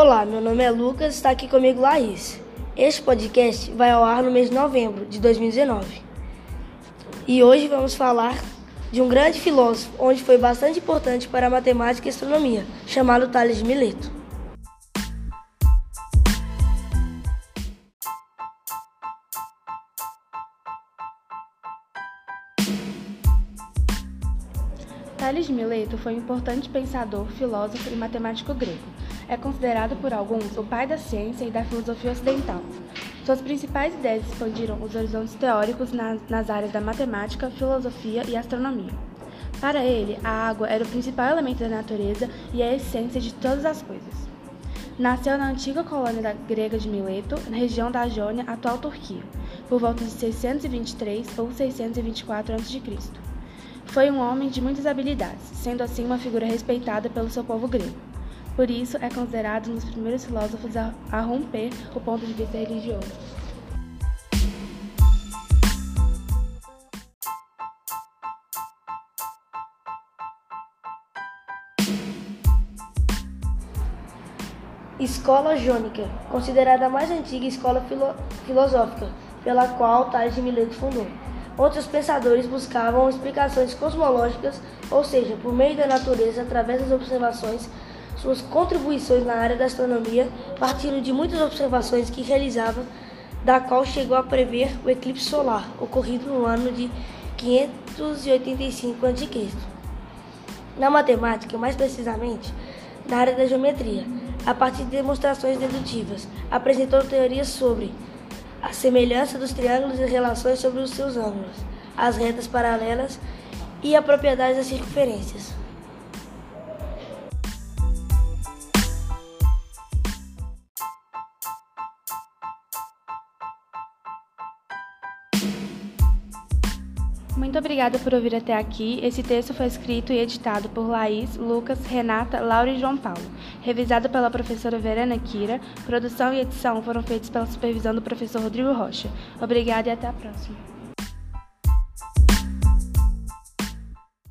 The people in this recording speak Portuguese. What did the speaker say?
Olá, meu nome é Lucas, está aqui comigo Laís. Este podcast vai ao ar no mês de novembro de 2019. E hoje vamos falar de um grande filósofo, onde foi bastante importante para a matemática e astronomia, chamado Tales de Mileto. Tales de Mileto foi um importante pensador, filósofo e matemático grego. É considerado por alguns o pai da ciência e da filosofia ocidental. Suas principais ideias expandiram os horizontes teóricos nas, áreas da matemática, filosofia e astronomia. Para ele, a água era o principal elemento da natureza e a essência de todas as coisas. Nasceu na antiga colônia grega de Mileto, na região da Jônia, atual Turquia, por volta de 623 ou 624 a.C. Foi um homem de muitas habilidades, sendo assim uma figura respeitada pelo seu povo grego. Por isso, é considerado um dos primeiros filósofos a, romper o ponto de vista religioso. Escola Jônica, considerada a mais antiga escola filo filosófica pela qual Tales de Mileto fundou. Outros pensadores buscavam explicações cosmológicas, ou seja, por meio da natureza, através das observações, suas contribuições na área da astronomia, partindo de muitas observações que realizava, da qual chegou a prever o eclipse solar, ocorrido no ano de 585 a.C. Na matemática, mais precisamente, na área da geometria, a partir de demonstrações dedutivas, apresentou teorias sobre a semelhança dos triângulos e relações sobre os seus ângulos, as retas paralelas e a propriedade das circunferências. Muito obrigada por ouvir até aqui. Esse texto foi escrito e editado por Laís, Lucas, Renata, Laura e João Paulo. Revisado pela professora Verena Kira. Produção e edição foram feitos pela supervisão do professor Rodrigo Rocha. Obrigada e até a próxima.